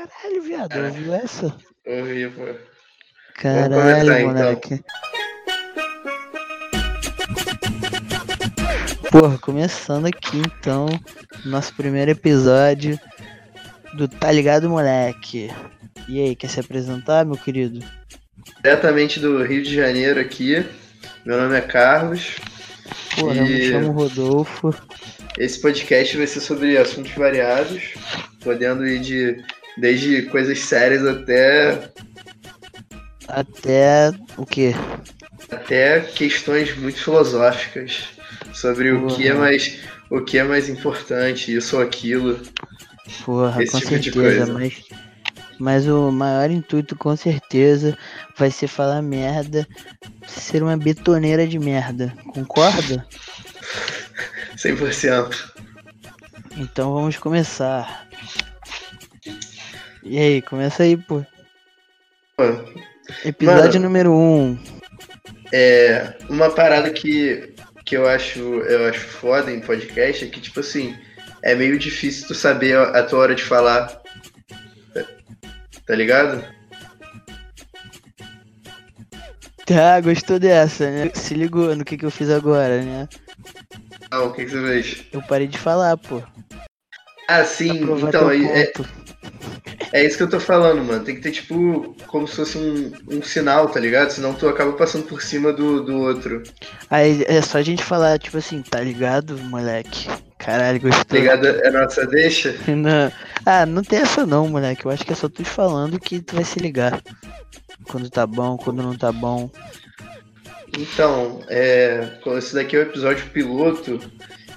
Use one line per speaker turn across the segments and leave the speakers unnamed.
Caralho, viado, ouviu essa?
Ouvi, pô.
Caralho,
começar, então.
moleque. Porra, começando aqui então, nosso primeiro episódio do Tá Ligado Moleque. E aí, quer se apresentar, meu querido?
Diretamente do Rio de Janeiro aqui. Meu nome é Carlos.
Porra, eu me
E-
chamo Rodolfo.
Esse podcast vai ser sobre assuntos variados, podendo ir de desde coisas sérias até
Até o quê?
até questões muito filosóficas sobre o que é
Porra.
mais o que é mais importante, isso ou aquilo.
Porra,
Esse
com
tipo de
certeza,
coisa.
mas. Mas o maior intuito, com certeza, vai ser falar merda, ser uma betoneira de merda. Concorda?
100%.
Então vamos começar. E aí, começa aí, pô.
Mano,
Episódio
Mano.
número 1. Um.
É, uma parada que, que eu acho eu acho foda em podcast é que, tipo assim, é meio difícil tu saber a, tua hora de falar. Tá- ligado?
Tá, gostou dessa, né? Se ligou no que, que eu fiz agora, né?
Ah, o que, que você fez?
Eu parei de falar, pô.
Ah, sim, então,
teu
é, é, isso que eu tô falando, mano. Tem que ter, tipo, como se fosse um, um sinal, tá ligado? Senão tu acaba passando por cima do, do outro.
Aí é só a gente falar, tipo assim, tá ligado, moleque? Caralho,
Tá
gostou.
ligado? É nossa deixa?
Não. Ah, não tem essa não, moleque. Eu acho que é só tu falando que tu vai se ligar. Quando tá bom, quando não tá bom.
Então, é, esse daqui é o episódio piloto.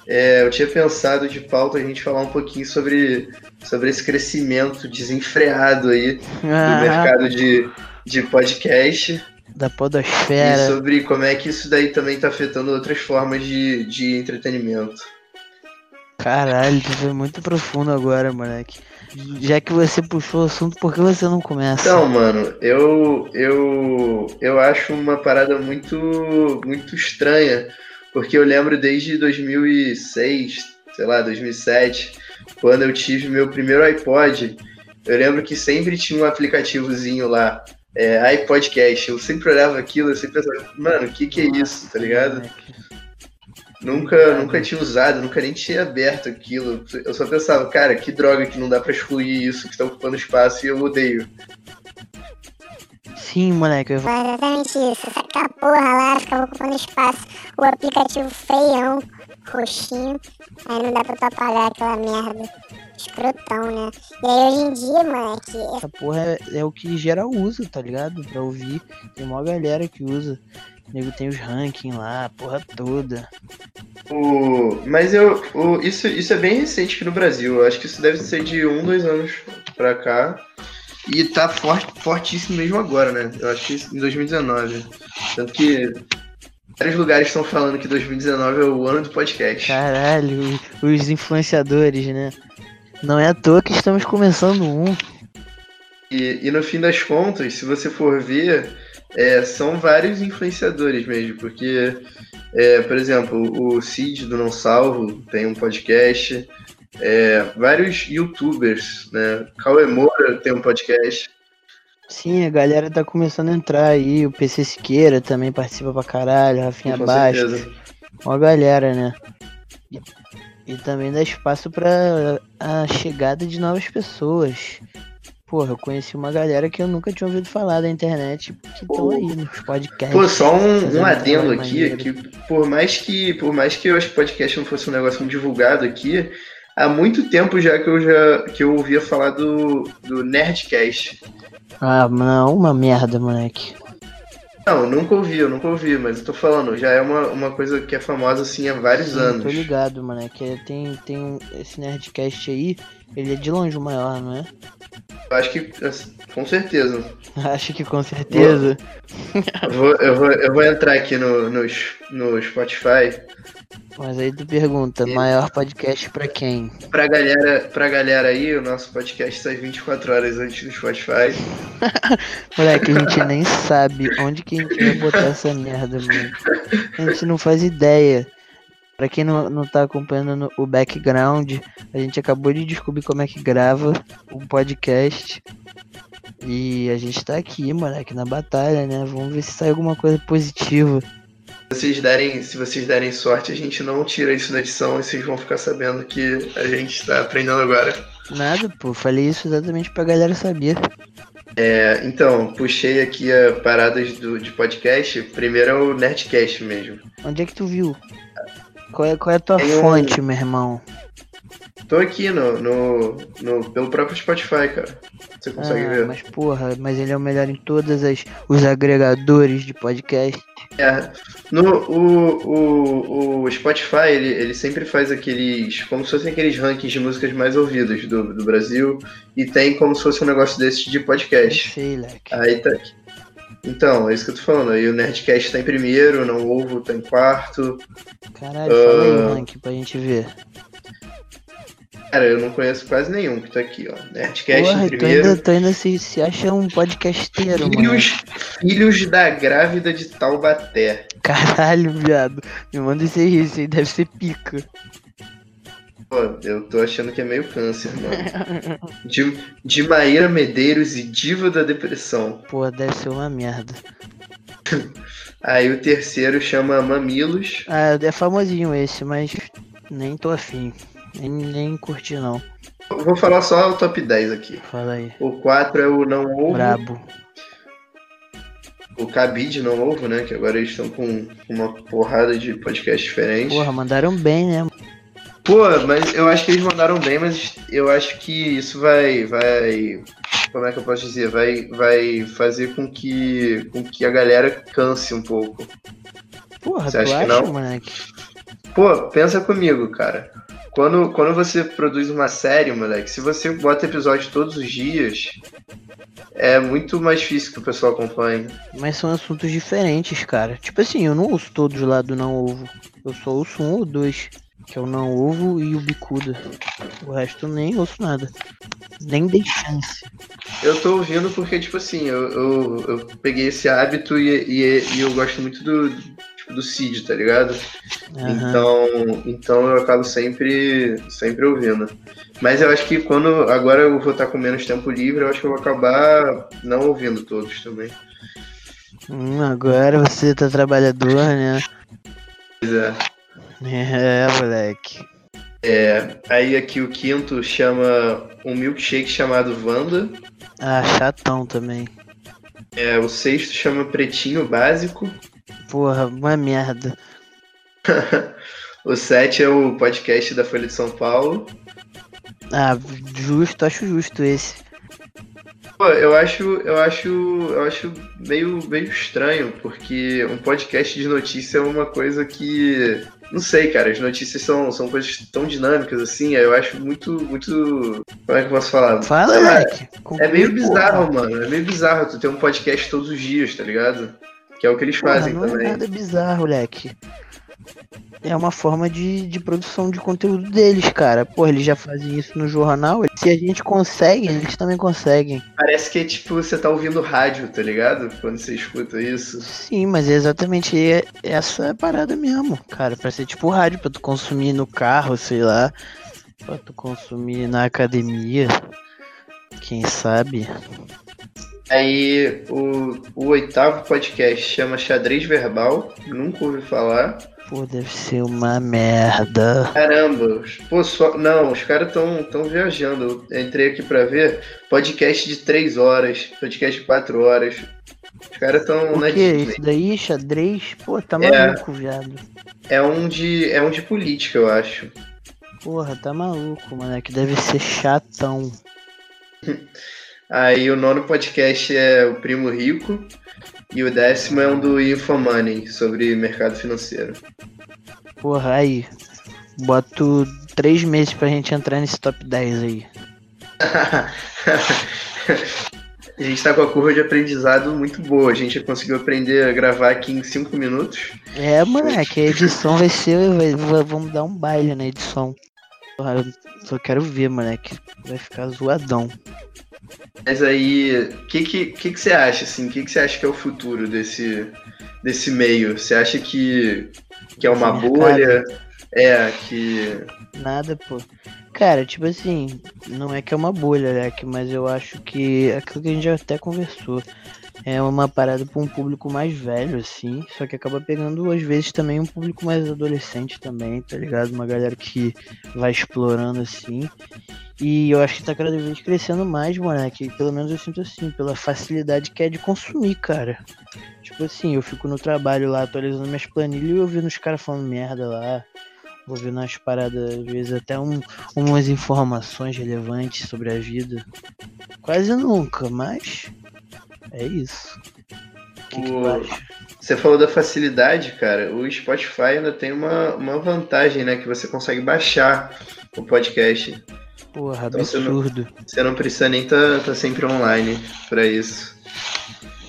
é, eu tinha pensado de pauta a gente falar um pouquinho sobre, sobre esse crescimento desenfreado aí do
Ah,
mercado de, de podcast
da
e
podosfera.
sobre como é que isso daí também tá afetando outras formas de, de entretenimento.
Caralho, tu foi muito profundo agora, moleque. Já que você puxou o assunto, por que você não começa?
Então, mano, eu, eu, eu acho uma parada muito, muito estranha, porque eu lembro desde 2006, sei lá, 2007, quando eu tive meu primeiro iPod, eu lembro que sempre tinha um aplicativozinho lá, é, iPodcast. Eu sempre olhava aquilo, eu sempre pensava, mano, o que que é isso, tá ligado? Nunca, nunca tinha usado, nunca nem tinha aberto aquilo. Eu só pensava, cara, que droga que não dá pra excluir isso, que tá ocupando espaço e eu odeio.
Sim, moleque. eu-
exatamente isso. Aquela porra lá ficava ocupando espaço. O aplicativo feião, roxinho. Aí não dá pra tu apagar aquela merda. Escrotão, né? E aí hoje em dia, moleque, é
Essa porra é, é o que geral usa, tá ligado? Pra ouvir. Tem uma galera que usa. O nego tem os rankings lá, a porra toda.
O... Mas eu, o... isso, isso é bem recente aqui no Brasil. Eu acho que isso deve ser de um, dois anos pra cá. E tá forte, fortíssimo mesmo agora, né? Eu acho que em 2019. Tanto que vários lugares estão falando que 2019 é o ano do podcast.
Caralho, os influenciadores, né? Não é à toa que estamos começando um.
E, e no fim das contas, se você for ver, é, são vários influenciadores mesmo, porque, é, por exemplo, o Cid do Não Salvo tem um podcast, é, vários youtubers, né? Cauê Moura tem um podcast.
Sim, a galera tá começando a entrar aí. O PC Siqueira também participa pra caralho. Rafinha
com certeza.
Uma galera, né? E, e também dá espaço pra a chegada de novas pessoas. Porra, eu conheci uma galera que eu nunca tinha ouvido falar da internet que estão aí nos podcasts.
Pô, só um, um adendo aqui,
maneiro.
que por mais que por mais que eu acho que o podcast não fosse um negócio divulgado aqui, há muito tempo já que eu já que eu ouvia falar do, do Nerdcast.
Ah, não, uma merda, moleque.
Não, nunca ouvi, eu nunca ouvi, mas eu tô falando, já é uma, uma coisa que é famosa assim há vários
Sim,
anos.
Tô ligado, moleque. É, Tem, tem esse Nerdcast aí, ele é de longe o maior, não é?
Eu acho que, assim, com certeza.
Acho que com certeza.
Eu vou, eu vou, eu vou entrar aqui no, no, no Spotify.
Mas aí tu pergunta,
E-
maior podcast pra quem?
Pra galera, pra galera aí, o nosso podcast sai 24 horas antes do Spotify.
Moleque, a gente nem sabe onde que a gente vai botar essa merda, mano. A gente não faz ideia. Pra quem não, não tá acompanhando no- o background, a gente acabou de descobrir como é que grava um podcast. E a gente tá aqui, moleque, na batalha, né? Vamos ver se sai alguma coisa positiva.
Se vocês derem, se vocês derem sorte, a gente não tira isso na edição e vocês vão ficar sabendo que a gente tá aprendendo agora.
Nada, pô, falei isso exatamente pra galera saber.
É, então, puxei aqui a paradas do, de podcast. Primeiro é o Nerdcast mesmo.
Onde é que tu viu? Qual é, qual é a tua
um-
fonte, meu irmão?
Tô aqui no, no, no- pelo próprio Spotify, cara. Você consegue
Ah,
ver?
mas porra, mas ele é o melhor em todas as os agregadores de podcast.
É, no, o, o, o Spotify, ele, ele sempre faz aqueles. como se fossem aqueles rankings de músicas mais ouvidas do, do Brasil. E tem como se fosse um negócio desse de podcast.
sei, leque.
Aí tá aqui. Então, é isso que eu tô falando. Aí o Nerdcast tá em primeiro, Não Ovo tá em quarto.
Caralho, fala aí
Ah.
o rank pra gente ver.
Cara, eu não conheço quase nenhum que tá aqui, ó. Nerdcast
Porra,
primeiro.
ainda, tu ainda se, se acha um podcasteiro, mano.
Filhos, filhos da grávida de Taubaté.
Caralho, viado. Me manda esse aí, esse aí deve ser pica.
Pô, eu tô achando que é meio câncer, mano. De, de Maíra Medeiros e Diva da Depressão.
Pô, deve ser uma merda.
Aí o terceiro chama Mamilos.
Ah, é famosinho esse, mas nem tô afim. Nem, curti não.
Vou falar só o top 10 aqui.
Fala aí.
O 4 é o Não Ovo.
Brabo.
O Cabide Não Ovo, né? Que agora eles estão com uma porrada de podcast diferentes.
Porra, mandaram bem, né?
Pô, mas eu acho que eles mandaram bem, mas eu acho que isso vai. vai como é que eu posso dizer? Vai, vai fazer com que, com que a galera canse um pouco.
Porra,
Você
tu
acha que
acha,
não?
moleque?
Pô, pensa comigo, cara. Quando, quando você produz uma série, moleque, se você bota episódio todos os dias, é muito mais difícil que o pessoal acompanhe.
Mas são assuntos diferentes, cara. Tipo assim, eu não ouço todos lá do Não Ovo. Eu só ouço um ou dois. Que é o Não Ovo e o Bicuda. O resto eu nem ouço nada. Nem dei chance.
Eu tô ouvindo porque, tipo assim, eu, eu, eu peguei esse hábito e, e, e eu gosto muito do, do Cid, tá ligado?
Aham.
Então, então eu acabo sempre, sempre ouvindo. Mas eu acho que quando agora eu vou estar com menos tempo livre, eu acho que eu vou acabar não ouvindo todos também.
Hum, agora você tá trabalhador, né?
Pois é.
É, moleque.
É, aí aqui o quinto chama um milkshake chamado Wanda.
Ah, chatão também.
É, o sexto chama Pretinho Básico.
Porra, uma merda.
O sete é o podcast da Folha de São Paulo.
Ah, justo, acho justo esse.
Pô, eu acho, eu acho, eu acho meio, meio estranho, porque um podcast de notícia é uma coisa que. Não sei, cara, as notícias são, são coisas tão dinâmicas assim, eu acho muito, muito. Como é que eu posso falar?
Fala,
lá,
moleque.
É meio bizarro, mano. É meio bizarro tu ter um podcast todos os dias, tá ligado? Que é o que eles
Porra,
fazem
não
também.
é nada bizarro, moleque. É uma forma de, de produção de conteúdo deles, cara. Porra, eles já fazem isso no jornal. Se a gente consegue, eles também conseguem.
Parece que é tipo você tá ouvindo rádio, tá ligado? Quando você escuta isso.
Sim, mas é exatamente e- essa parada mesmo, cara. Pra ser tipo rádio, pra tu consumir no carro, sei lá. Pra tu consumir na academia. Quem sabe?
Aí o, o oitavo podcast chama Xadrez Verbal. Nunca ouvi falar.
Pô, deve ser uma merda.
Caramba, pô, só, não, os caras estão tão viajando. Eu entrei aqui pra ver podcast de 3 horas, podcast de 4 horas. Os caras estão
O
na
que? Isso daí, xadrez? Pô, tá
É.
maluco, viado.
É um de é um de política, eu acho.
Porra, tá maluco, mano. Que deve ser chatão.
Aí o nono podcast é o Primo Rico e o décimo é um do Infomoney sobre mercado financeiro.
Porra, aí. Boto três meses pra gente entrar nesse top 10 aí.
A gente tá com a curva de aprendizado muito boa. A gente já conseguiu aprender a gravar aqui em 5 minutos.
É, moleque, a edição vai ser. Vai- vamos dar um baile na edição. Porra, eu só quero ver, moleque. Vai ficar zoadão.
Mas aí, o que, que, que, que você acha, assim? O que, que você acha que é o futuro desse, desse meio? Você acha que, que é uma bolha? É, que.
Nada, pô. Cara, tipo assim, não é que é uma bolha, Leque, mas eu acho que aquilo que a gente até conversou é uma parada pra um público mais velho, assim, só que acaba pegando, às vezes, também um público mais adolescente também, tá ligado? Uma galera que vai explorando, assim. E eu acho que tá cada vez crescendo mais, moleque. Pelo menos eu sinto assim, pela facilidade que é de consumir, cara. Tipo assim, eu fico no trabalho lá atualizando minhas planilhas e ouvindo os caras falando merda lá. Ouvindo umas paradas, às vezes até um, umas informações relevantes sobre a vida. Quase nunca, mas é isso. O que, que tu acha?
Você falou da facilidade, cara. O Spotify ainda tem uma, uma vantagem, né? Que você consegue baixar o podcast.
Porra,
Então você não-
absurdo.
Você não precisa nem estar tá, tá sempre online pra isso.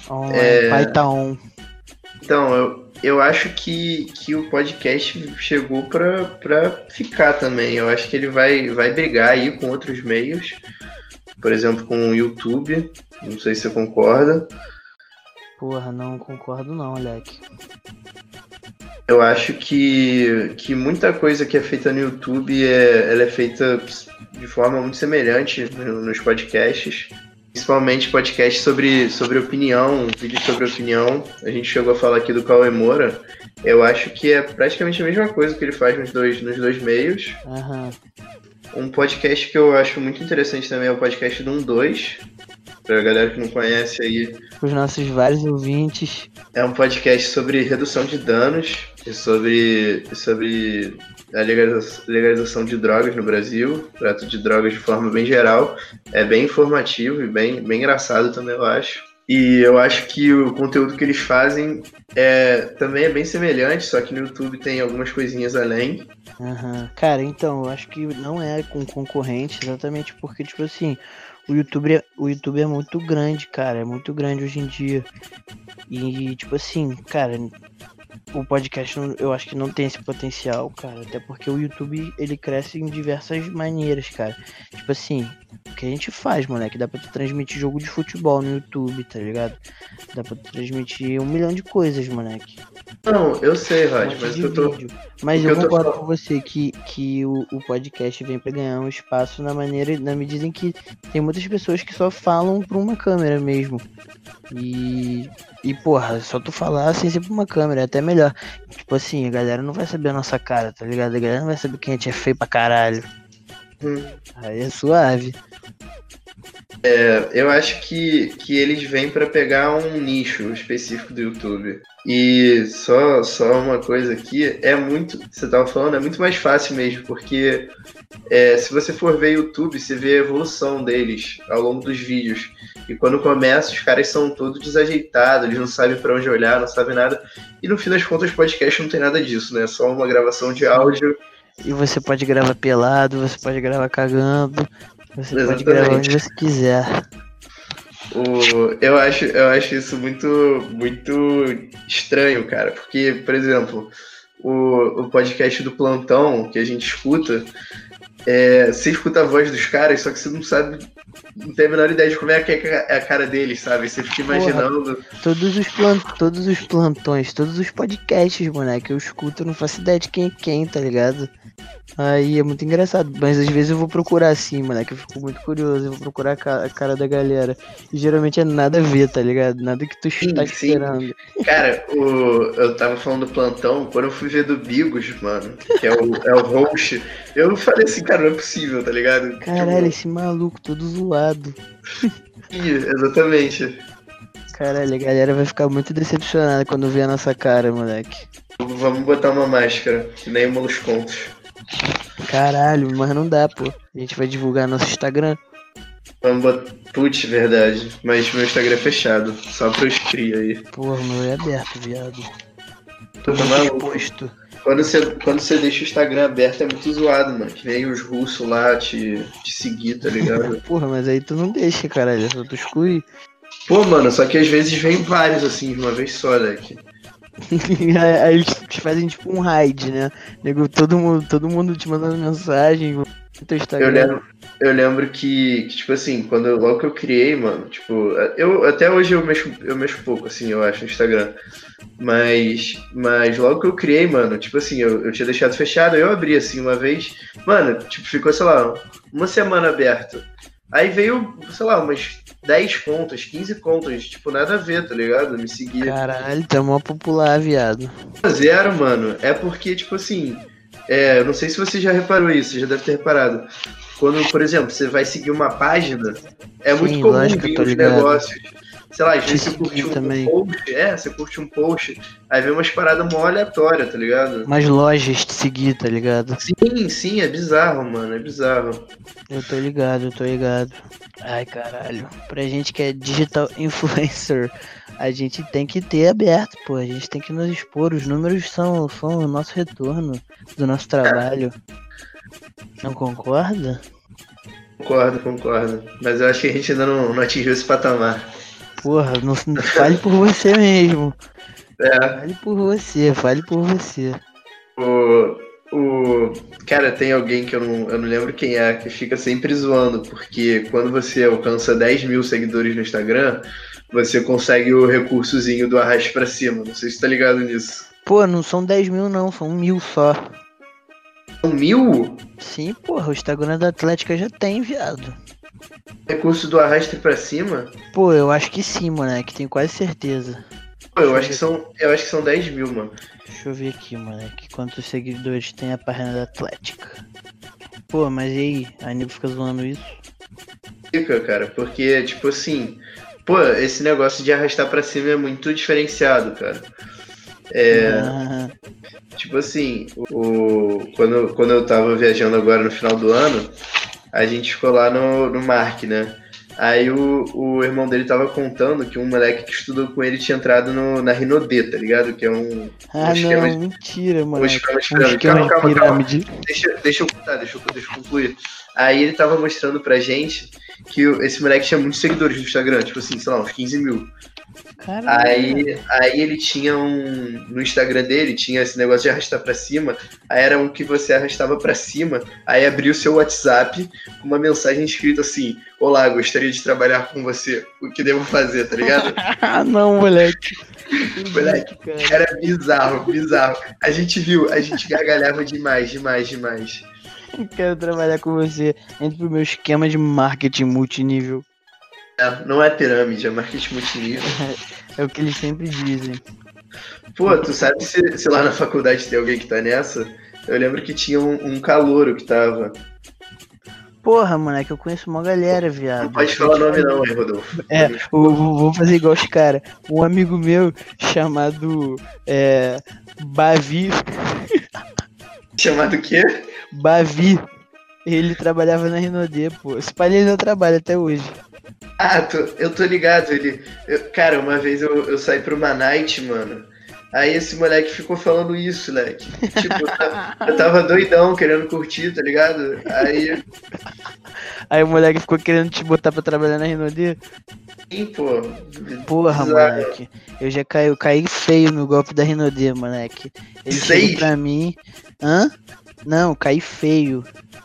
Online,
É.
tá on.
Então, eu, eu acho que, que o podcast chegou pra, pra ficar também. Eu acho que ele vai, vai brigar aí com outros meios. Por exemplo, com o YouTube. Não sei se você concorda.
Porra, não concordo não, moleque.
Eu acho que, que muita coisa que é feita no YouTube é, ela é feita de forma muito semelhante no- nos podcasts. Principalmente podcasts sobre, sobre opinião, vídeos sobre opinião. A gente chegou a falar aqui do Cauê Moura. Eu acho que é praticamente a mesma coisa que ele faz nos dois, nos dois meios.
Aham.
Um podcast que eu acho muito interessante também é o podcast do 12. Pra galera que não conhece aí,
Os nossos vários ouvintes.
É um podcast sobre redução de danos e sobre, sobre a legaliza- legalização de drogas no Brasil, trato de drogas de forma bem geral. É bem informativo e bem, bem engraçado também, eu acho. E eu acho que o conteúdo que eles fazem é, também é bem semelhante, só que no YouTube tem algumas coisinhas além.
Aham. Cara, então, eu acho que não é com concorrente, exatamente porque, tipo assim, o YouTube, é, o YouTube é muito grande, cara. É muito grande hoje em dia. E, tipo assim, cara, o podcast não- eu acho que não tem esse potencial, cara. Até porque o YouTube ele cresce em diversas maneiras, cara. Tipo assim, o que a gente faz, moleque? Dá pra tu transmitir jogo de futebol no YouTube, tá ligado? Dá pra tu transmitir um milhão de coisas, moleque.
Não, eu sei, Rod, mas eu tô.
vídeo. Mas eu
eu
concordo com você que, que o, o podcast vem pra ganhar um espaço na maneira, na medida em que tem muitas pessoas que só falam pra uma câmera mesmo. E, e porra, só tu falar sem ser pra uma câmera, é até melhor. Tipo assim, a galera não vai saber a nossa cara, tá ligado? A galera não vai saber quem a gente é feio pra caralho.
Hum.
Aí é suave.
Eu acho que, que eles vêm para pegar um nicho específico do YouTube. E só, só uma coisa aqui, é muito. Você tava falando, é muito mais fácil mesmo, porque é, se você for ver YouTube, você vê a evolução deles ao longo dos vídeos. E quando começa, os caras são todos desajeitados, eles não sabem para onde olhar, não sabem nada. E no fim das contas, podcast não tem nada disso, né? É só uma gravação de áudio.
E você pode gravar pelado, você pode gravar cagando, você pode
Exatamente.
gravar onde você quiser.
O, eu, acho, eu acho isso muito, muito estranho, cara. Porque, por exemplo, o, o podcast do Plantão que a gente escuta, é, você escuta a voz dos caras, só que você não sabe, não tem a menor ideia de como é que é a cara deles, sabe? Você fica imaginando.
Todos os, plan... todos os plantões, todos os podcasts, moleque, eu escuto, eu não faço ideia de quem é quem, tá ligado? Aí é muito engraçado, mas às vezes eu vou procurar assim, moleque, eu fico muito curioso, eu vou procurar a ca- a cara da galera. E geralmente é nada a ver, tá ligado? Nada que tu
sim.
esperando.
Cara, o, eu tava falando do Plantão, quando eu fui ver do Bigos, mano, que é o, é o host, eu falei assim, cara, não é possível, tá ligado?
Caralho, esse maluco todo zoado.
Tipo, exatamente.
Caralho, a galera vai ficar muito decepcionada quando ver a nossa cara, moleque.
Vamos botar uma máscara, que nem o Moluscontos.
Caralho, mas não dá, pô. A gente vai divulgar nosso Instagram.
Vamos botar. Putz, verdade. Mas meu Instagram é fechado. Só pros cria aí.
Porra, meu é aberto, viado. Tô
maluco?
exposto.
Quando você, quando você deixa o Instagram aberto é muito zoado, mano. Que vem os russos lá te, te seguir, tá ligado?
Porra, mas aí tu não deixa, caralho. É só tu excluir.
Pô, mano, só que às vezes vem vários assim, de uma vez só, né? Que-
aí eles fazem tipo um raid, né? Nego, todo mundo, todo mundo te mandando mensagem. Teu
Eu
Instagram.
lembro, eu lembro que, que, tipo assim, quando eu- logo que eu criei, mano, tipo, eu até hoje eu mexo, eu mexo pouco, assim, eu acho, no Instagram. Mas, mas logo que eu criei, mano, tipo assim, eu, eu tinha deixado fechado, eu abri assim uma vez, mano, tipo, ficou, sei lá, uma semana aberto. Aí veio, sei lá, umas 10 contas, 15 contas, tipo, nada a ver, tá ligado? Me seguia.
Caralho, tá mó popular, viado.
Zero, mano, é porque, tipo assim, é, eu não sei se você já reparou isso, você já deve ter reparado. Quando, por exemplo, você vai seguir uma página, é muito
Sim,
comum
lógico,
vir os negócios. Sei lá, às vezes
Te
você curte um
também.
post, é, você curte um post, aí vem umas paradas mó aleatórias, tá ligado?
Umas lojas te seguir, tá ligado?
Sim, sim, é bizarro, mano, é bizarro.
Eu tô ligado, eu tô ligado. Ai, caralho. Pra gente que é digital influencer, a gente tem que ter aberto, pô. A gente tem que nos expor. Os números são, são o nosso retorno do nosso trabalho. Não concorda?
Concordo, concordo. Mas eu acho que a gente ainda não, não atingiu esse patamar.
Porra, não, não- fale por você mesmo.
É,
Fale por você, fale por você.
o, o. Cara, tem alguém que eu não, eu não lembro quem é, que fica sempre zoando, porque quando você alcança 10 mil seguidores no Instagram, você consegue o recursozinho do arraste pra cima. Não sei se tá ligado nisso.
Pô, não são 10 mil não, são mil só.
Um mil?
Sim, porra, o Instagram da Atlética já tem, viado.
Recurso do arraste pra cima?
Pô, eu acho que sim, moleque, tenho quase certeza.
Pô, eu acho que são. Eu acho que são 10 mil, mano.
Deixa eu ver aqui, moleque, quantos seguidores tem a página da Atlética. Pô, mas e aí? A Nibo fica zoando isso?
Fica, cara, porque, tipo assim, pô, esse negócio de arrastar pra cima é muito diferenciado, cara. É.
Ah,
Tipo assim, o, quando, quando eu tava viajando agora no final do ano, a gente ficou lá no, no Mark, né? Aí o, o irmão dele tava contando que um moleque que estudou com ele tinha entrado no, na Rinodê, tá ligado? Que é um,
ah
um esquema
não,
de-
mentira,
um
moleque.
esquema de
Um esquema
Calma, calma, calma. Deixa, deixa eu contar, deixa eu, deixa eu concluir. Aí ele tava mostrando pra gente que esse moleque tinha muitos seguidores no Instagram, tipo assim, sei lá, uns 15 mil. Aí, aí ele tinha um. No Instagram dele, tinha esse negócio de arrastar pra cima. Aí era um que você arrastava pra cima. Aí abria o seu WhatsApp com uma mensagem escrita assim: Olá, gostaria de trabalhar com você. O que devo fazer, tá ligado?
Ah, não, moleque.
Moleque,
Cara.
Era bizarro, bizarro. A gente viu, a gente gargalhava demais, demais, demais.
Quero trabalhar com você. Entre pro meu esquema de marketing multinível.
É, não é pirâmide, é marketing multinível.
É o que eles sempre dizem.
Pô, tu sabe se, se lá na faculdade tem alguém que tá nessa? Eu lembro que tinha um, um calouro que tava.
Porra, moleque, eu conheço uma galera, viado.
Não pode falar nome não, hein, Rodolfo.
É, eu vou fazer igual os caras. Um amigo meu chamado é, Bavi,
Chamado o quê?
Bavi, ele trabalhava na Rinodê, pô. Esse pai ele não trabalha até hoje.
Ah, tô- eu tô ligado. Ele. eu- cara, uma vez eu, eu saí pra uma night, mano. Aí esse moleque ficou falando isso, moleque. Tipo, eu ta- eu tava doidão querendo curtir, tá ligado? Aí,
Aí o moleque ficou querendo te botar pra trabalhar na Rinodê.
sim, pô.
Porra,
bizarro.
moleque. Eu já caí, eu caí feio no golpe da Rinodê, moleque. Ele
Seis?
chegou pra mim. Hã? Não, caí feio.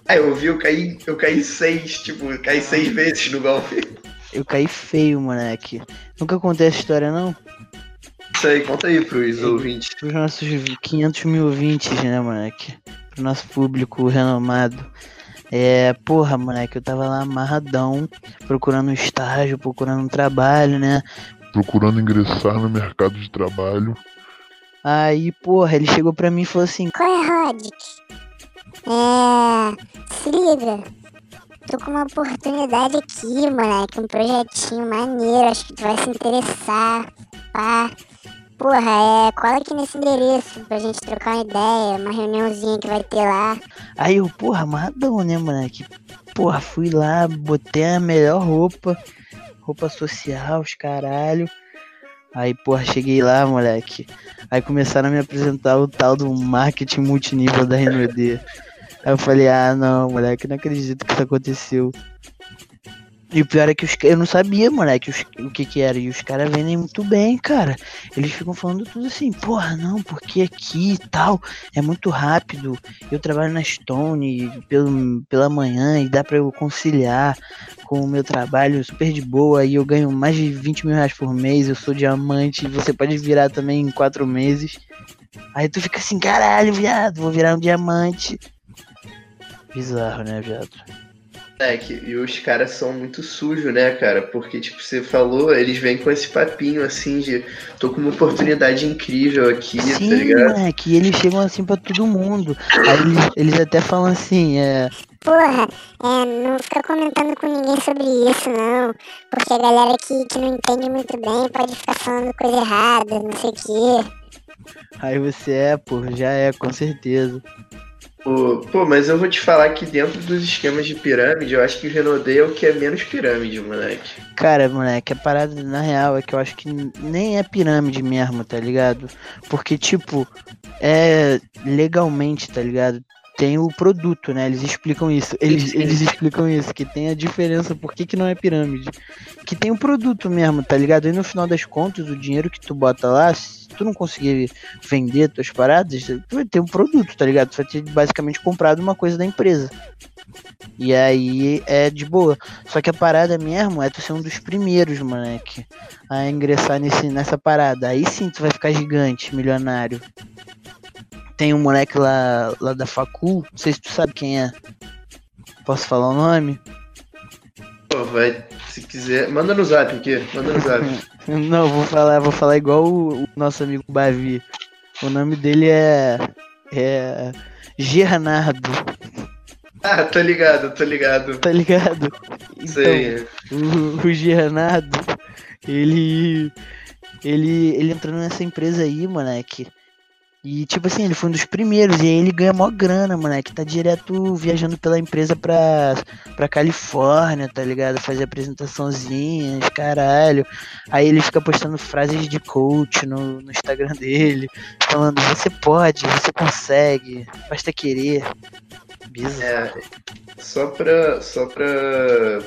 Ah, eu vi, eu caí, eu caí seis, tipo, eu caí seis vezes no golpe.
Eu caí feio, moleque. Nunca contei essa história, não?
Isso aí, conta aí pros ouvintes.
Pros nossos 500 mil ouvintes, né, moleque? Pro nosso público renomado. É, porra, moleque, eu tava lá amarradão, procurando um estágio, procurando um trabalho, né?
procurando ingressar no mercado de trabalho.
Aí, porra, ele chegou pra mim e falou assim:
Qual é, Rodic? É. Se liga. Tô com uma oportunidade aqui, moleque. Um projetinho maneiro. Acho que tu vai se interessar. Pá. Porra, é. Cola aqui nesse endereço pra gente trocar uma ideia. Uma reuniãozinha que vai ter lá.
Aí eu, porra, amarradão, né, moleque? Porra, fui lá, botei a melhor roupa, roupa social, os caralho. Aí, porra, cheguei lá, moleque. Aí começaram a me apresentar o tal do marketing multinível da Renaudet. Eu falei, ah não, moleque, não acredito que isso aconteceu. E o pior é que os, eu não sabia, moleque, os, o que que era. E os caras vendem muito bem, cara. Eles ficam falando tudo assim, porra, não, porque aqui e tal, é muito rápido. Eu trabalho na Stone pelo, pela manhã e dá pra eu conciliar com o meu trabalho super de boa. E eu ganho mais de 20 mil reais por mês. Eu sou diamante. Você pode virar também em quatro meses. Aí tu fica assim, caralho, viado, vou virar um diamante. Bizarro, né, viado?
É, que, e os caras são muito sujos, né, cara? Porque, tipo, você falou, eles vêm com esse papinho assim de tô com uma oportunidade incrível aqui,
Sim,
tá ligado?
moleque, e eles chegam assim pra todo mundo. Aí eles, eles até falam assim, é.
Porra, é, não fica comentando com ninguém sobre isso, não. Porque a galera que, que não entende muito bem pode ficar falando coisa errada, não sei o quê.
Aí você é, pô, já é, com certeza.
Pô, mas eu vou te falar que dentro dos esquemas de pirâmide, eu acho que o Renaudet é o que é menos pirâmide, moleque.
Cara, moleque, a parada na real é que eu acho que nem é pirâmide mesmo, tá ligado? Porque, tipo, é legalmente, tá ligado? Tem o produto, né? Eles explicam isso. Eles, eles explicam isso, que tem a diferença, por que, que não é pirâmide. Que tem o produto mesmo, tá ligado? E no final das contas, o dinheiro que tu bota lá, se tu não conseguir vender tuas paradas, tu vai ter um produto, tá ligado? Tu vai ter basicamente comprado uma coisa da empresa. E aí é de boa. Só que a parada mesmo é tu ser um dos primeiros, moleque, a ingressar nesse, nessa parada. Aí sim tu vai ficar gigante, milionário. Tem um moleque lá, lá da Facul, não sei se tu sabe quem é. Posso falar o nome?
Pô, vai, se quiser, manda no zap aqui, manda no zap.
Não, vou falar, vou falar igual o, o nosso amigo Bavi. O nome dele é. É. Gernardo,
ah, tô ligado, tô ligado.
tá ligado? Então,
Sei.
o, o Gernardo, ele. Ele, ele entrou nessa empresa aí, moleque. E, tipo assim, ele foi um dos primeiros. E aí ele ganha mó grana, moleque. Tá direto viajando pela empresa pra, pra Califórnia, tá ligado? Fazer apresentaçãozinhas, caralho. Aí ele fica postando frases de coach no, no Instagram dele. Falando, você pode, você consegue, basta querer. Bizarro.
É, só pra, só pra,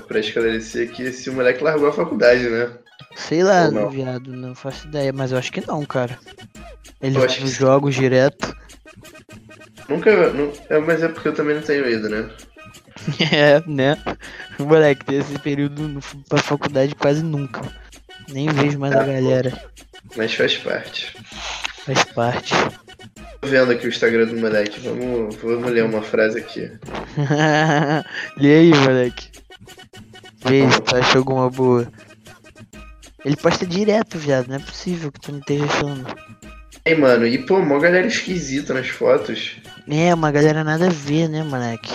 pra esclarecer aqui, esse moleque largou a faculdade, né?
Sei lá,
não?
viado, não faço ideia, mas eu acho que não, cara. Ele
Eu
vai
acho que
nos
sim.
jogos direto.
Nunca. nu- é, mas é porque eu também não tenho ido, né?
É, né? Moleque, tem esse período no, pra faculdade quase nunca. Nem vejo mais a
Ah, pô.
galera.
Mas faz parte.
Faz parte.
Tô vendo aqui o Instagram do moleque. Vamos, vamos ler uma frase aqui.
Lê aí, moleque. Vê se tu achou alguma boa. Ele posta direto, viado. Não é possível que tu não esteja achando.
Ei, mano, e pô, mó galera esquisita nas fotos.
É, uma galera nada a ver, né, moleque?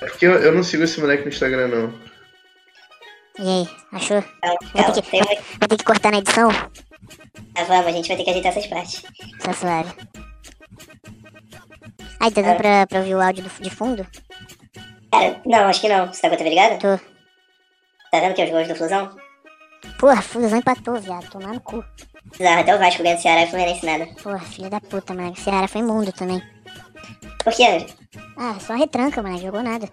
É porque eu, eu não sigo esse moleque no Instagram, não.
E aí, achou? Vou ter, que, vou, vou ter que cortar na edição?
Ah, vamos, a gente vai ter que ajeitar essas partes.
Tá suave. Aí, tá dando pra, pra ouvir o áudio do, de fundo?
Cara, não, acho que não. Você tá com a TV ligada?
Tô.
Tá vendo que é os gols do Flusão?
Porra, Flusão empatou, viado. Tomar no cu.
Bizarro, até o Vasco ganha do Ceará e o Fluminense nada.
Porra, filha da puta, mano. O Ceará foi imundo também.
Por quê?
Ah, só retranca, mano. Jogou nada.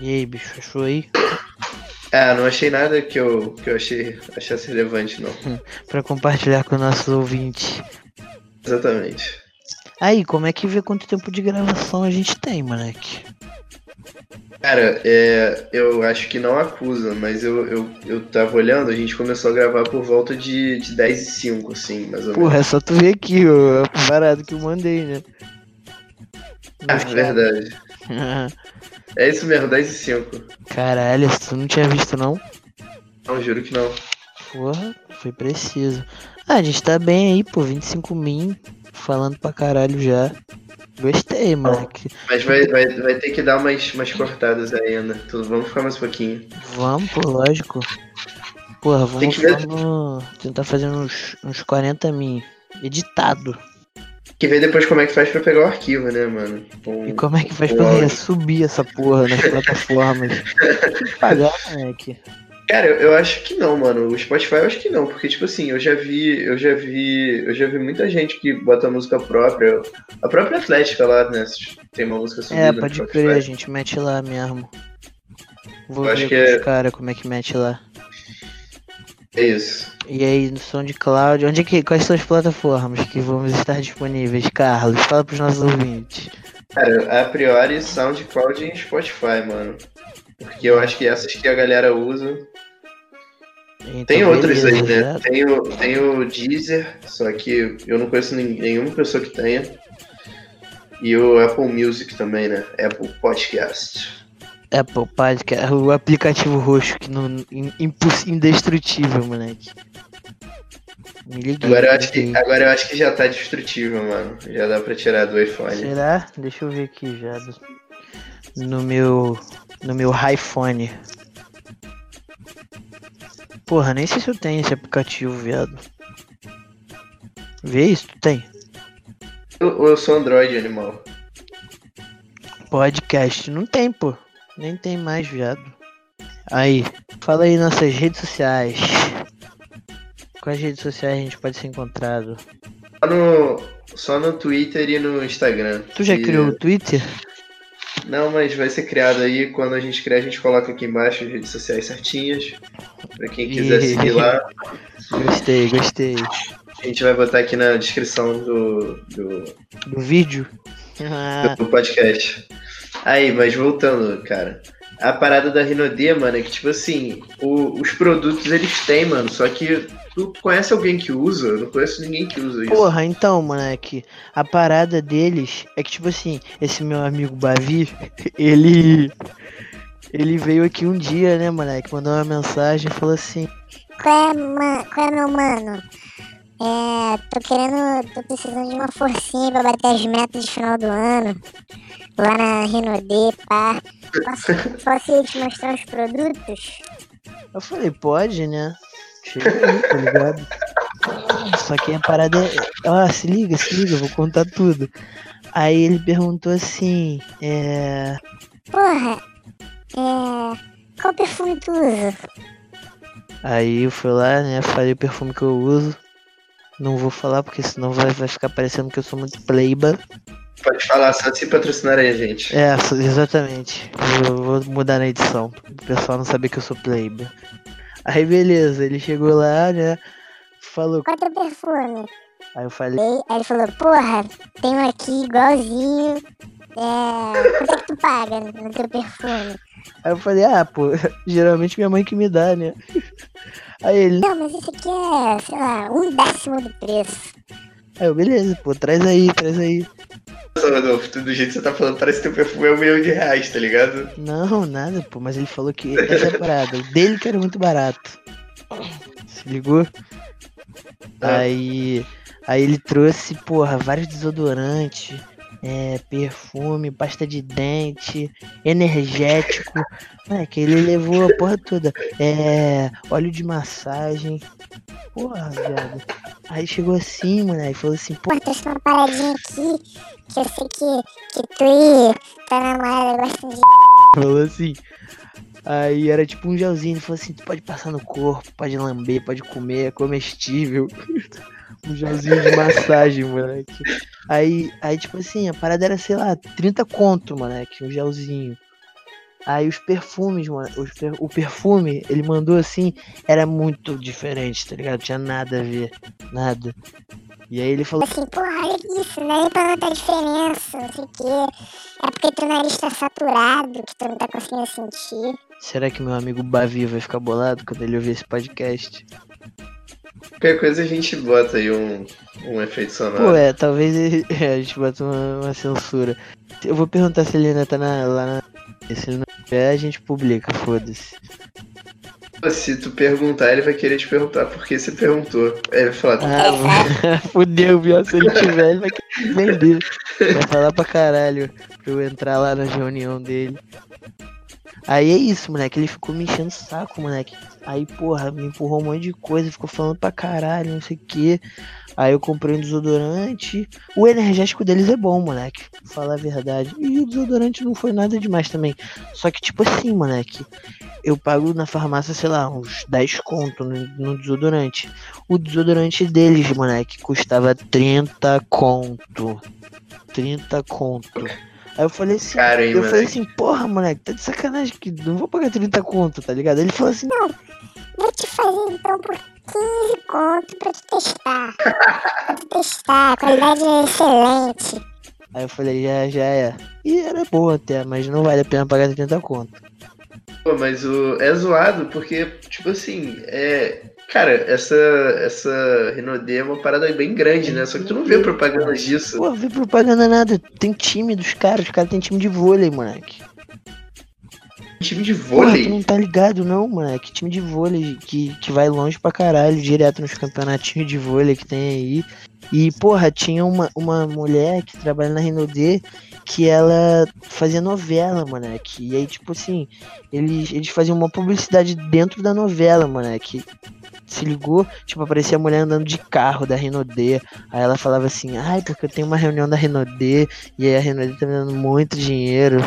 E aí, bicho, achou aí?
Ah, não achei nada que eu, que eu achei, achasse relevante, não.
Pra compartilhar com nossos ouvintes.
Exatamente.
Aí, como é que vê quanto tempo de gravação a gente tem, moleque?
Cara, é, eu acho que não acusa, mas eu, eu, eu tava olhando, a gente começou a gravar por volta de, de 10 e 5, assim, mais ou menos.
Porra, é só tu ver aqui, ó, a parada que eu mandei, né?
Ah, verdade. É isso mesmo, 10 e 5.
Caralho, tu não tinha visto não?
Não, juro que não.
Porra, foi preciso. Ah, a gente tá bem aí, pô, 25 min, falando pra caralho já. Gostei, moleque.
Mas vai, vai, vai ter que dar umas, umas cortadas ainda. Tudo, vamos ficar mais um pouquinho.
Vamos, pô, lógico. Porra, vamos tentar fazer uns, uns 40 min. Editado.
Que ver depois como é que faz pra pegar o arquivo, né, mano? Com-
E como é que faz pra subir essa porra nas plataformas? Tem que pagar, moleque.
Cara, eu, eu acho que não, mano. O Spotify eu acho que não, porque tipo assim, eu já vi, eu já vi, eu já vi muita gente que bota música própria. A própria Atlética lá, né? Tem uma música subida
É, pode crer, a gente mete lá mesmo. Vou
Eu
ver com
é-
os caras como é que mete lá.
É isso.
E aí, no SoundCloud, onde é que, quais são as plataformas que vamos estar disponíveis? Carlos, fala pros nossos ouvintes.
Cara, a priori, SoundCloud e Spotify, mano. Porque eu acho que essas que a galera usa.
Então,
Tem outros aí,
beleza,
né? Tem o, tem o Deezer, só que eu não conheço nenhuma pessoa que tenha. E o Apple Music também, né? Apple Podcast.
Apple Podcast, o aplicativo roxo que não. indestrutível, moleque. Me liguei.
Agora eu, acho que, agora eu acho que já tá destrutível, mano. Já dá pra tirar do iPhone.
Será? Deixa eu ver aqui já. No meu. No meu iPhone. Porra, nem sei se eu tenho esse aplicativo, viado. Vê isso, tu tem?
Eu, eu sou Android, animal.
Podcast, não tem, pô. Nem tem mais, viado. Aí, fala aí nossas redes sociais. Quais redes sociais a gente pode ser encontrado?
Só no, só no Twitter e no Instagram.
Tu já
E-
criou o Twitter?
Não, mas vai ser criado aí. Quando a gente criar, a gente coloca aqui embaixo as redes sociais certinhas. Pra quem quiser seguir lá.
Gostei, gostei.
A gente vai botar aqui na descrição do, do,
Do vídeo? Ah,
do podcast. Aí, mas voltando, cara. A parada da Rinodê, mano, é que, tipo assim, o- os produtos eles têm, mano. Só que tu conhece alguém que usa? Eu não conheço ninguém que usa isso.
Porra, então, moleque, a parada deles é que, tipo assim, esse meu amigo Bavi, ele. Ele veio aqui um dia, né, moleque? Mandou uma mensagem e falou assim:
Qual é, ma- qual é, meu mano? É, tô querendo, tô precisando de uma forcinha pra bater as metas de final do ano. Lá na Renaudet, pá. Posso, posso ir te mostrar os produtos?
Eu falei, pode, né? Chega aí, tá ligado? Só que a parada é. Ó, se liga, se liga, eu vou contar tudo. Aí ele perguntou assim, é.
Porra, é. Qual perfume tu usa?
Aí eu fui lá, né? Falei o perfume que eu uso. Não vou falar porque senão vai, vai ficar parecendo que eu sou muito playba.
Pode falar, só se patrocinarem a gente.
É, exatamente. Eu vou mudar na edição. O pessoal não saber que eu sou playba. Aí beleza, ele chegou lá, né? Falou.
Qual é teu perfume?
Aí eu falei,
Aí ele falou, porra, tem um aqui igualzinho. É. Quanto é que tu paga no teu perfume?
Aí eu falei, ah, pô, geralmente minha mãe que me dá, né? Aí ele,
Não, mas esse aqui é, sei lá, um décimo do preço.
aí eu, beleza, pô, traz aí, traz aí.
Nossa, Rodolfo, do jeito que você tá falando, parece que teu perfume é um milhão de reais, tá ligado?
Não, nada, pô, mas ele falou que essa é a parada. O dele que era muito barato. Se ligou?
Ah.
Aí, aí ele trouxe, porra, vários desodorantes, é, perfume, pasta de dente, energético. Moleque, ele levou a porra toda. É, óleo de massagem. Porra, viado. Aí chegou assim, moleque, falou assim, pô,
Pô, trouxe uma paradinha aqui, que eu sei que, que tu e tua namorada gostam de...
Falou assim. Aí era tipo um gelzinho, ele falou assim, tu pode passar no corpo, pode lamber, pode comer, é comestível. um gelzinho de massagem, moleque. Aí, aí tipo assim, a parada era, sei lá, 30 conto, moleque, um gelzinho. Aí os perfumes, mano, os per- o perfume, ele mandou assim, era muito diferente, tá ligado? Tinha nada a ver, nada. E aí ele falou,
Assim, porra, olha isso, não é pra notar diferença, não sei o quê. É porque teu nariz tá saturado, que tu não tá conseguindo sentir.
será que meu amigo Bavi vai ficar bolado quando ele ouvir esse podcast?
Qualquer coisa a gente bota aí um, um efeito sonoro.
Pô, é, talvez é, a gente bota uma, uma censura. Eu vou perguntar se ele ainda tá na, lá na. Se ele não tiver, a gente publica, foda-se.
Se tu perguntar, ele vai querer te perguntar por que você perguntou. Aí ele vai falar,
Ah, fudeu, viu? Se ele tiver, ele vai querer vender. Vai falar pra caralho pra eu entrar lá na reunião dele. Aí é isso, moleque. Ele ficou me enchendo o saco, moleque. Aí, porra, me empurrou um monte de coisa, ficou falando pra caralho, não sei o que. Aí eu comprei um desodorante. O energético deles é bom, moleque. Falar a verdade. E o desodorante não foi nada demais também. Só que, tipo assim, moleque. Eu pago na farmácia, sei lá, uns 10 conto no, no desodorante. O desodorante deles, moleque, custava 30 conto. 30 conto. Aí eu falei assim,
Cara, hein,
eu falei assim, porra, moleque, tá de sacanagem que não vou pagar 30 conto, tá ligado? Ele falou assim,
Vou te fazer então por 15 conto pra tu testar. pra tu testar, a qualidade é excelente.
aí eu falei, já, já é. E era boa até, mas não vale a pena pagar 30 conto.
Pô, mas o, é zoado porque, tipo assim, é. Cara, essa, essa Renaudet é uma parada bem grande, né? Só que tu não vê propaganda disso.
Pô, vê propaganda nada. Tem time dos caras, os caras tem time de vôlei, moleque.
Time de
Porra,
vôlei.
tu não tá ligado não, moleque. Time de vôlei que, que vai longe pra caralho, direto nos campeonatinhos de vôlei que tem aí. E, porra, tinha uma, uma mulher que trabalha na Renaudet que ela fazia novela, moleque. E aí, tipo assim, eles, eles faziam uma publicidade dentro da novela, moleque. Se ligou? Tipo, aparecia a mulher andando de carro da Renaudet. Aí ela falava assim, ai, porque eu tenho uma reunião da Renaudet. E aí a Renaudet tá me dando muito dinheiro.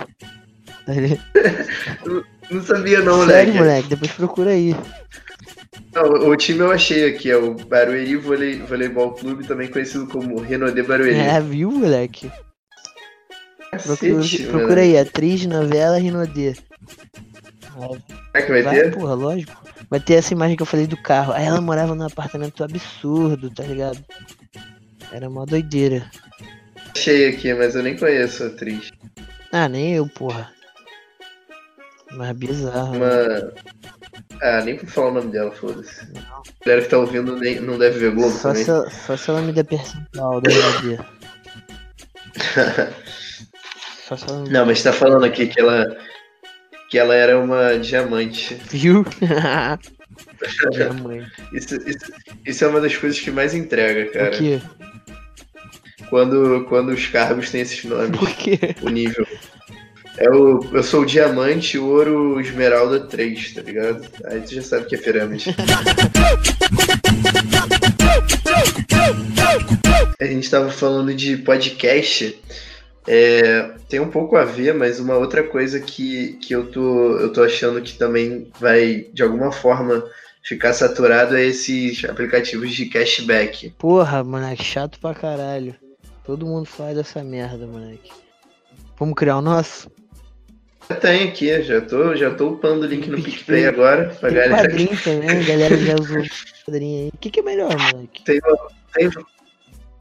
Não sabia não,
Sério,
moleque.
moleque, depois procura aí.
Não, o time eu achei aqui, é o Barueri Volei, Voleibol Clube, também conhecido como Renaudet Barueri.
É, viu, moleque? Procura,
Cacete,
procura aí, atriz, novela, Rinodê.
Será que vai
Vai,
ter?
porra, lógico. Vai ter essa imagem que eu falei do carro. Aí ela morava num apartamento absurdo, tá ligado? Era mó doideira.
Achei aqui, mas eu nem conheço a atriz.
Ah, nem eu, porra. Mas bizarro. né?
Uma. Ah, nem vou falar o nome dela, foda-se. A galera que tá ouvindo nem, não deve ver Globo
Só
também.
se, ela, só se ela me der percentual da Rinodê. Só se ela me
Não, mas tá falando aqui que ela. Que ela era uma diamante.
Viu? Diamante.
Isso, isso, isso é uma das coisas que mais entrega, cara.
quê?
Quando, quando os cargos têm esses nomes,
Por quê?
o nível. É o, eu sou o diamante, ouro, esmeralda 3, tá ligado? Aí tu já sabe que é pirâmide. A gente tava falando de podcast. É, tem um pouco a ver, mas uma outra coisa que, que eu, tô, eu tô achando que também vai, de alguma forma, ficar saturado é esses aplicativos de cashback.
Porra, moleque, chato pra caralho. Todo mundo faz essa merda, moleque. Vamos criar o nosso?
Já tem aqui, já tô, já tô upando o link no
PicPay.
Agora pra
Tem
galera.
padrinho também, galera já usou padrinho aí. O que, que é melhor, moleque?
Tem,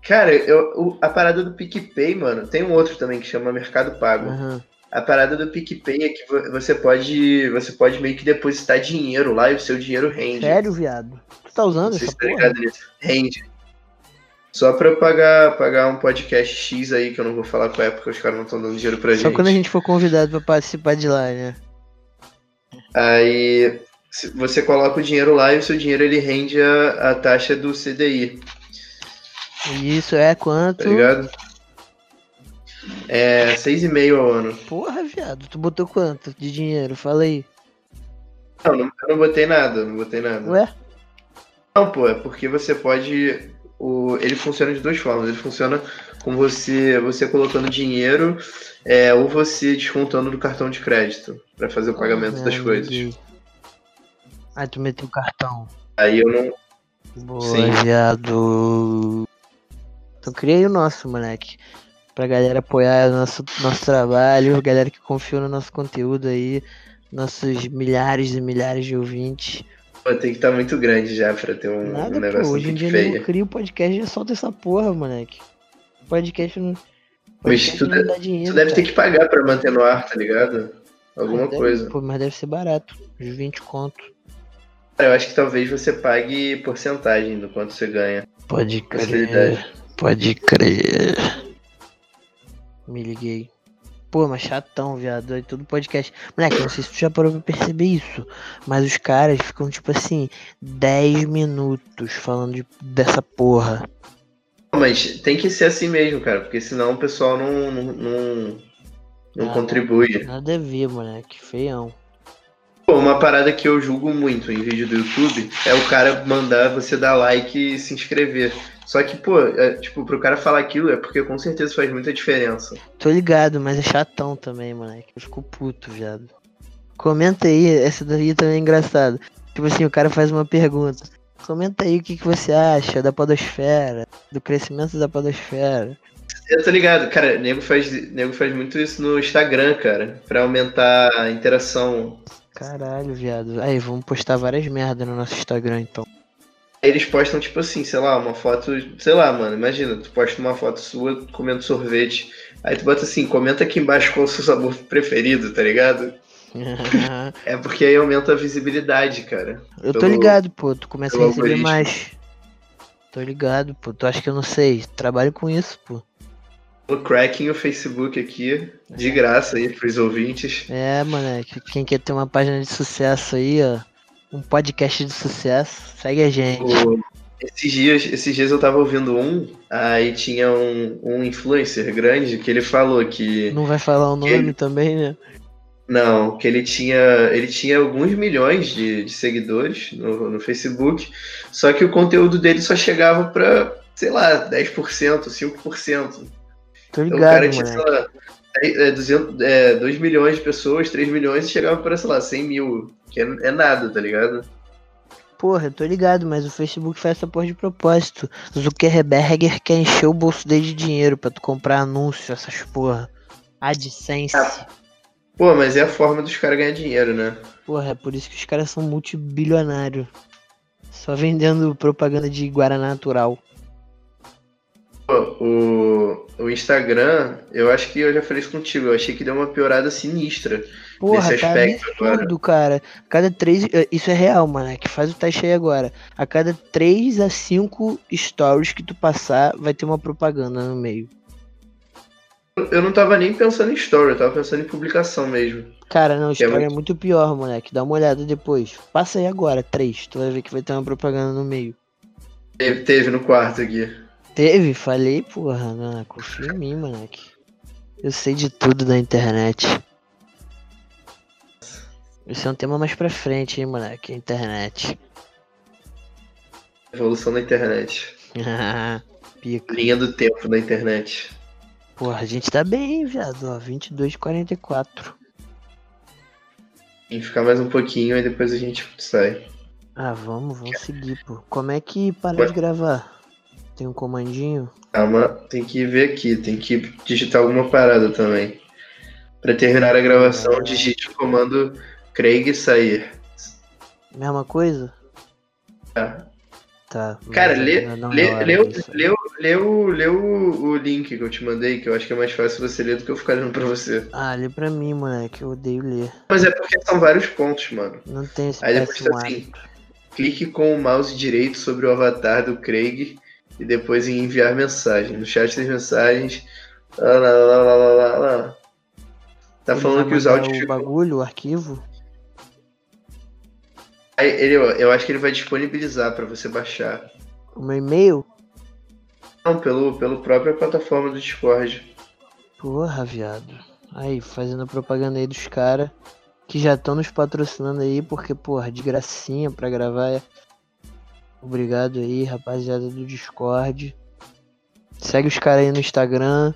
cara, eu, o- a parada do PicPay, mano, tem um outro também que chama Mercado Pago.
Aham.
A parada do PicPay é que vo- você pode, você pode meio que depositar dinheiro lá e o seu dinheiro rende.
Sério, viado? Tu tá usando essa
tá ligado nisso. Rende. Só pra eu pagar, pagar um podcast X aí, que eu não vou falar qual é, porque os caras não estão dando dinheiro pra
Só
gente.
quando a gente for convidado pra participar de lá, né?
Aí você coloca o dinheiro lá e o seu dinheiro ele rende a, a taxa do CDI,
isso é quanto?
tá ligado? É 6,5 ao ano.
Porra, viado, tu botou quanto de dinheiro? Fala aí.
Não, não, eu não botei nada, não botei nada.
Ué?
Não, pô, é porque você pode. O, ele funciona de duas formas. Ele funciona com você você colocando dinheiro é, ou você descontando do cartão de crédito pra fazer o pagamento das
Ah,
coisas.
liguei. Aí tu meteu o cartão.
Aí eu não.
Boa,
Sim.
viado. Então criei o nosso, moleque. Pra galera apoiar o nosso, nosso trabalho, galera que confiou no nosso conteúdo aí, nossos milhares e milhares de ouvintes.
Pô, tem que estar muito grande já pra ter um, um
Nada, pô,
negócio
hoje em
um
dia
feio.
nego cria o podcast e já solta essa porra, moleque. Podcast não.
Mas tu,
não dá dinheiro.
tu deve ter
cara.
que pagar pra manter no ar, tá ligado? Alguma
Mas deve-
coisa.
Pô, mas deve ser barato. Uns 20 conto.
Cara, eu acho que talvez você pague porcentagem do quanto você ganha.
Pode crer. Pode crer. Me liguei. Pô, mas chatão, viado. Aí todo podcast. Moleque, não sei se tu já parou pra perceber isso. Mas os caras ficam, tipo assim, 10 minutos falando de- dessa porra.
Mas tem que ser assim mesmo, cara, porque senão o pessoal não, não, não, não
Ah,
contribui.
Nada a ver, moleque. Feião.
Pô, uma parada que eu julgo muito em vídeo do YouTube é o cara mandar você dar like e se inscrever. Só que, pô, é, tipo, pro cara falar aquilo é porque com certeza faz muita diferença.
Tô ligado, mas é chatão também, moleque. Eu fico puto, viado. Comenta aí, essa daí também é engraçada. Tipo assim, o cara faz uma pergunta. Comenta aí o que, que você acha da podosfera, do crescimento da podosfera.
Eu tô ligado, cara, nego faz, nego faz muito isso no Instagram, cara, pra aumentar a interação.
Caralho, viado. Aí, vamos postar várias merdas no nosso Instagram então.
Aí eles postam, tipo assim, sei lá, uma foto, sei lá, mano, imagina, tu posta uma foto sua comendo sorvete. Aí tu bota assim, comenta aqui embaixo qual é o seu sabor preferido, tá ligado? É porque aí aumenta a visibilidade, cara.
eu tô
Pelo-
ligado, pô. Tu começa a receber
algoritmo.
mais. Tô ligado, pô. Tu acha que eu não sei? Trabalho com isso, pô.
No cracking o Facebook aqui, de graça aí pros ouvintes.
É, moleque. Quem quer ter uma página de sucesso aí, ó. Um podcast de sucesso, segue a gente.
O- esses, dias, esses dias eu tava ouvindo um, aí tinha um, um influencer grande que ele falou que.
Não vai falar o nome
Ele-
também, né?
Não, que ele tinha, ele tinha alguns milhões de, de seguidores no, no Facebook, só que o conteúdo dele só chegava pra, sei lá, 10%, 5%.
Tô
Então o cara
ligado,
tinha, sei lá, é, é, 200, é, 2 milhões de pessoas, 3 milhões e chegava pra, sei lá, 100 mil, que é, é nada, tá ligado?
Porra, eu tô ligado, mas o Facebook faz essa porra de propósito. Zuckerberg quer encher o bolso dele de dinheiro pra tu comprar anúncio, essas porra. AdSense.
Ah. Pô, mas é a forma dos caras ganhar dinheiro, né?
Porra, é por isso que os caras são multibilionários. Só vendendo propaganda de Guaraná natural.
Pô, o, o Instagram, eu acho que eu já falei isso contigo, eu achei que deu uma piorada sinistra.
Porra,
Nesse
tá
aspecto agora.
absurdo, cara. Cada três. eh, Isso é real, mano. Que faz o teste aí agora. A cada 3 a 5 stories que tu passar, vai ter uma propaganda no meio.
Eu não tava nem pensando em story, eu tava pensando em publicação mesmo.
Cara, não,
é
story é
muito-
muito pior, moleque. Dá uma olhada depois. Passa aí agora, 3. Tu vai ver que vai ter uma propaganda no meio.
Teve, teve no quarto aqui.
Teve? Falei, porra. Não, confia em mim, moleque. Eu sei de tudo da internet. Esse é um tema mais pra frente, hein, moleque. Internet.
Evolução da internet.
Pica.
Linha do tempo da internet.
Porra, a gente tá bem, hein, viado. Ó, 22,44.
Tem que ficar mais um pouquinho e depois a gente sai.
Ah, vamos, vamos seguir, pô. Como é que para de gravar? Tem um comandinho?
Calma, tem que ver aqui, tem que digitar alguma parada também. Pra terminar a gravação,
Ah.
digite o comando Craig sair.
Mesma coisa?
Tá.
Tá.
Cara, lê, lê, lê, lê, lê, o- lê o, o link que eu te mandei, que eu acho que é mais fácil você ler do que eu ficar lendo pra você.
Ah, lê pra mim, moleque. Eu odeio ler.
Mas é porque são vários pontos, mano.
Não tem esse
Aí depois tá assim. Clique com o mouse direito sobre o avatar do Craig e depois em enviar mensagem. No chat das mensagens. Lá, lá, lá, lá, lá. Tá
Ele
falando que os áudios
o bagulho, o arquivo?
Aí Ele, eu acho que ele vai disponibilizar pra você baixar.
O meu e-mail?
Não, pelo, pelo própria plataforma do Discord.
Porra, viado. Aí, fazendo propaganda aí dos caras que já estão nos patrocinando aí, porque, porra, de gracinha pra gravar. é- Obrigado aí, rapaziada do Discord. Segue os caras aí no Instagram,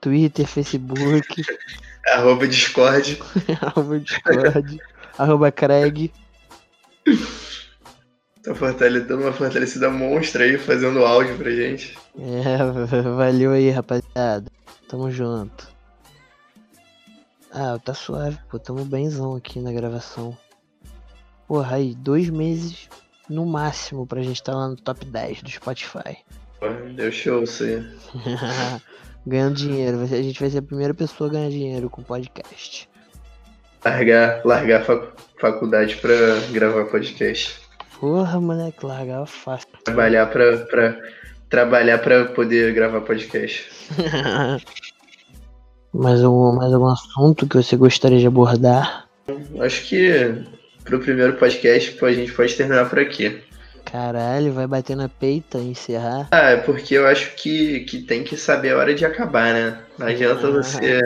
Twitter, Facebook,
Arroba Discord.
arroba Discord, arroba Craig.
Tá fortalecendo uma fortalecida monstra aí, fazendo áudio pra gente.
É, valeu aí, rapaziada. Tamo junto. Ah, tá suave, pô. Tamo benzão aqui na gravação. Porra, aí, dois meses no máximo pra gente tá lá no top 10 do Spotify.
Deu show isso aí.
Ganhando dinheiro. A gente vai ser a primeira pessoa a ganhar dinheiro com podcast.
Largar, largar fac- faculdade pra gravar podcast.
Porra, moleque, largava fácil.
Trabalhar pra, pra, trabalhar pra poder gravar podcast.
mais, algum, mais algum assunto que você gostaria de abordar?
Acho que pro primeiro podcast a gente pode terminar por aqui.
Caralho, vai bater na peita e encerrar?
Ah, é porque eu acho que, que tem que saber a hora de acabar, né? Não adianta você,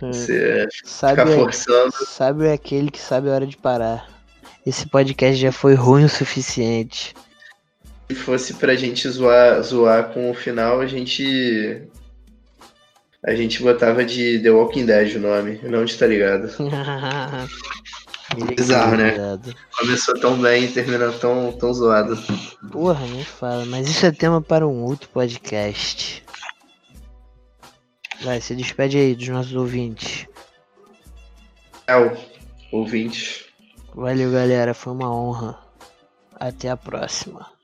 você
Sabe,
ficar forçando.
sabe aquele que sabe a hora de parar. Esse podcast já foi ruim o suficiente.
Se fosse pra gente zoar, zoar com o final, a gente. A gente botava de The Walking Dead o nome, não de tá ligado. Bizarro, né? Começou tão bem e terminou tão, tão zoado.
Porra, nem fala. Mas isso é tema para um outro podcast. Vai, se despede aí dos nossos ouvintes.
Tchau, ouvintes.
Valeu, galera. Foi uma honra. Até a próxima.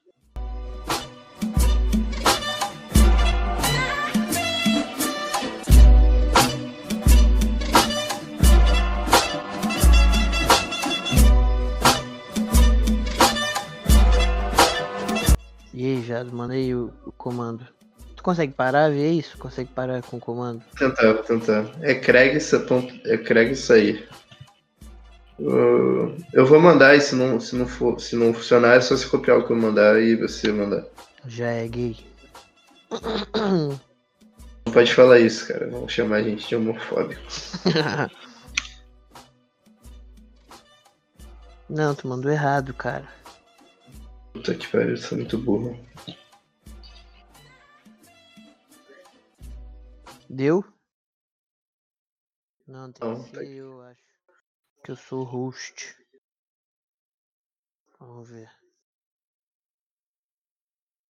E aí, Jado, manda aí o, o comando. Tu consegue parar, ver isso? Consegue parar com o comando?
Tentar, tentar. É Craig. É Craig isso aí. Uh, eu vou mandar e se não, se não for, se não funcionar, é só você copiar o que eu mandar e você mandar.
Já é gay.
Não pode falar isso, cara. Vão chamar a gente de homofóbico.
Não, tu mandou errado, cara.
Puta que pariu, eu sou muito burro.
Deu? Não, tem
Não,
que
tá
eu, acho. Que eu sou host. Vamos ver.